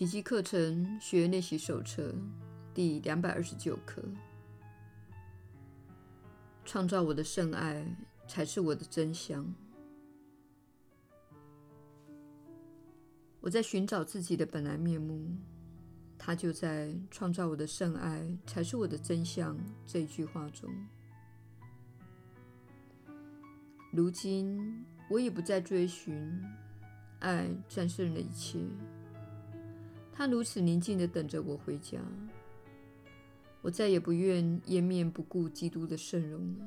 奇迹课程学练习手册第两百二十九课：创造我的圣爱才是我的真相。我在寻找自己的本来面目，它就在“创造我的圣爱才是我的真相”这一句话中。如今，我已不再追寻，爱战胜了一切。他如此宁静地等着我回家。我再也不愿掩面不顾基督的圣容了。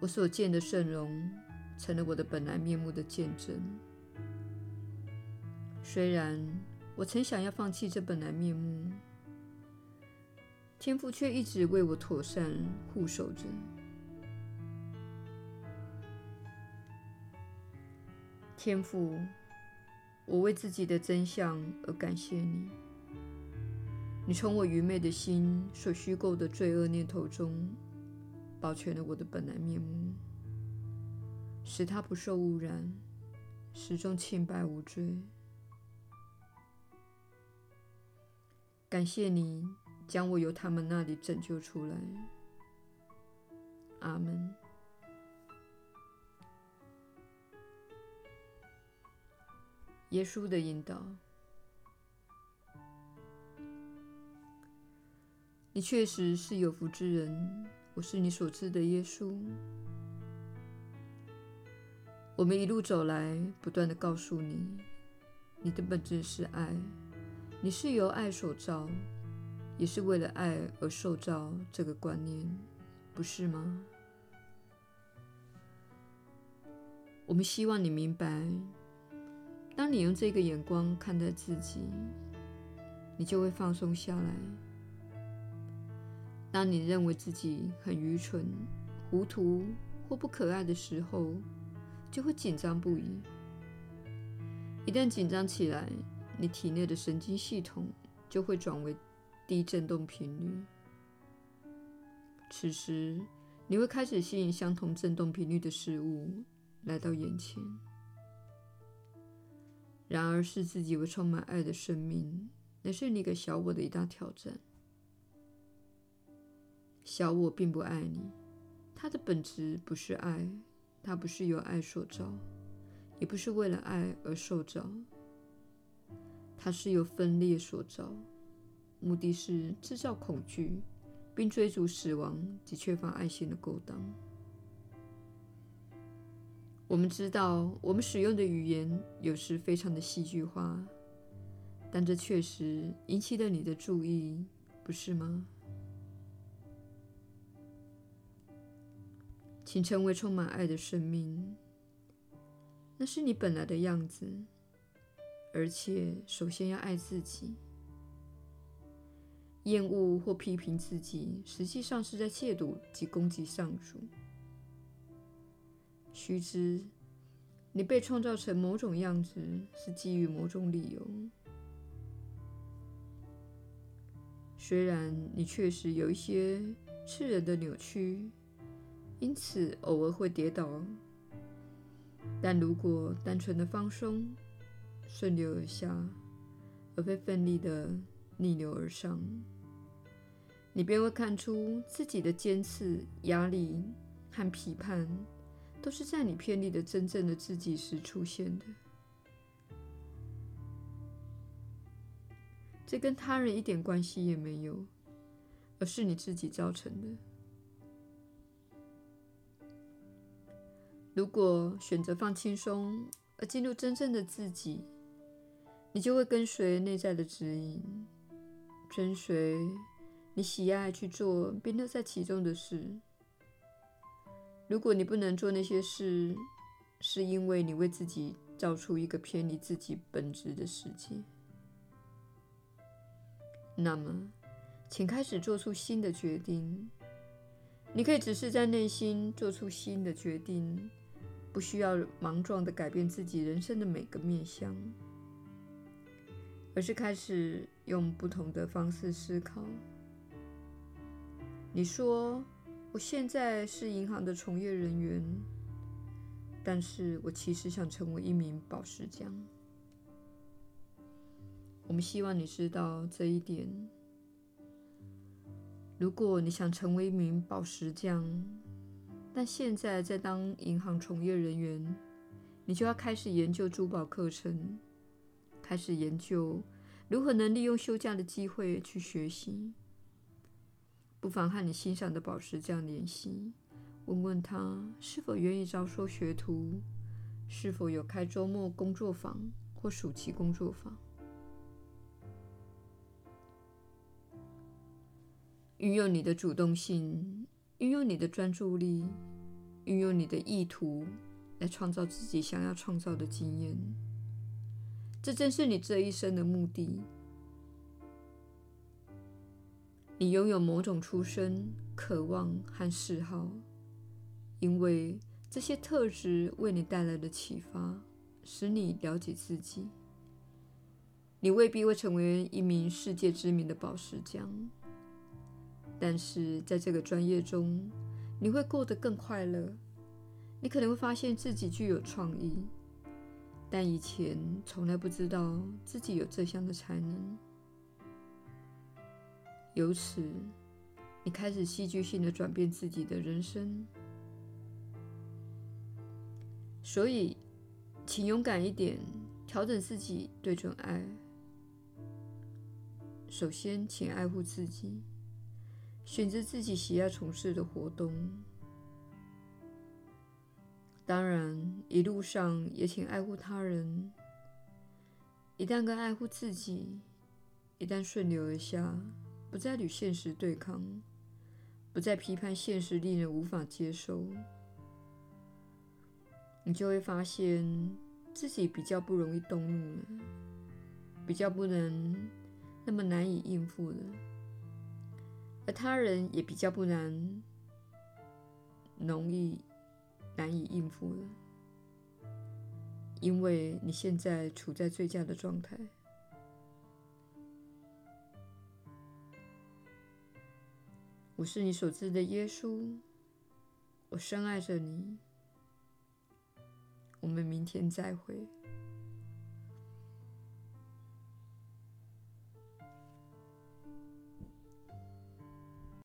我所见的圣容，成了我的本来面目的见证。虽然我曾想要放弃这本来面目，天父却一直为我妥善护守着。天父，我为自己的真相而感谢你。你从我愚昧的心所虚构的罪恶念头中，保全了我的本来面目，使它不受污染，始终清白无罪。感谢你将我由他们那里拯救出来。阿门。耶稣的引导，你确实是有福之人。我是你所知的耶稣。我们一路走来，不断地告诉你，你的本质是爱。你是由爱所造，也是为了爱而受造。这个观念，不是吗？我们希望你明白，当你用这个眼光看待自己，你就会放松下来。当你认为自己很愚蠢、糊涂或不可爱的时候，就会紧张不已。一旦紧张起来，你体内的神经系统就会转为低振动频率。此时，你会开始吸引相同振动频率的事物来到眼前。然而，视自己为充满爱的生命，乃是你给小我的一大挑战。小我并不爱你，它的本质不是爱，它不是由爱所造，也不是为了爱而受造。它是由分裂所造，目的是制造恐惧，并追逐死亡及缺乏爱心的勾当。我们知道，我们使用的语言有时非常的戏剧化，但这确实引起了你的注意，不是吗？请成为充满爱的生命，那是你本来的样子。而且，首先要爱自己。厌恶或批评自己，实际上是在亵渎及攻击上主。须知，你被创造成某种样子，是基于某种理由。虽然你确实有一些刺人的扭曲，因此偶尔会跌倒，但如果单纯的放松，顺流而下，而非奋力的逆流而上，你便会看出自己的尖刺、压力和批判，都是在你偏离的真正的自己时出现的。这跟他人一点关系也没有，而是你自己造成的。如果选择放轻松，而进入真正的自己，你就会跟随内在的指引，跟随你喜爱去做并乐在其中的事。如果你不能做那些事，是因为你为自己造出一个偏离自己本质的世界。那么，请开始做出新的决定。你可以只是在内心做出新的决定，不需要莽撞地改变自己人生的每个面向。而是开始用不同的方式思考。你说，我现在是银行的从业人员，但是我其实想成为一名宝石匠。我们希望你知道这一点。如果你想成为一名宝石匠，但现在在当银行从业人员，你就要开始研究珠宝课程，开始研究如何能利用休假的机会去学习。不妨和你欣赏的宝石匠联系，问问他是否愿意招收学徒，是否有开周末工作坊或暑期工作坊。运用你的主动性，运用你的专注力，运用你的意图，来创造自己想要创造的经验。这正是你这一生的目的。你拥有某种出身、渴望和嗜好，因为这些特质为你带来的启发，使你了解自己。你未必会成为一名世界知名的宝石匠。但是在这个专业中，你会过得更快乐。你可能会发现自己具有创意，但以前从来不知道自己有这项的才能。由此，你开始戏剧性的转变自己的人生。所以，请勇敢一点，调整自己，对准爱。首先，请爱护自己。选择自己喜爱从事的活动，当然，一路上也请爱护他人。一旦跟爱护自己，一旦顺流而下，不再与现实对抗，不再批判现实令人无法接受，你就会发现自己比较不容易动怒了，比较不能那么难以应付了。而他人也比较不难、容易、难以应付了，因为你现在处在最佳的状态。我是你所知的耶稣，我深爱着你。我们明天再会。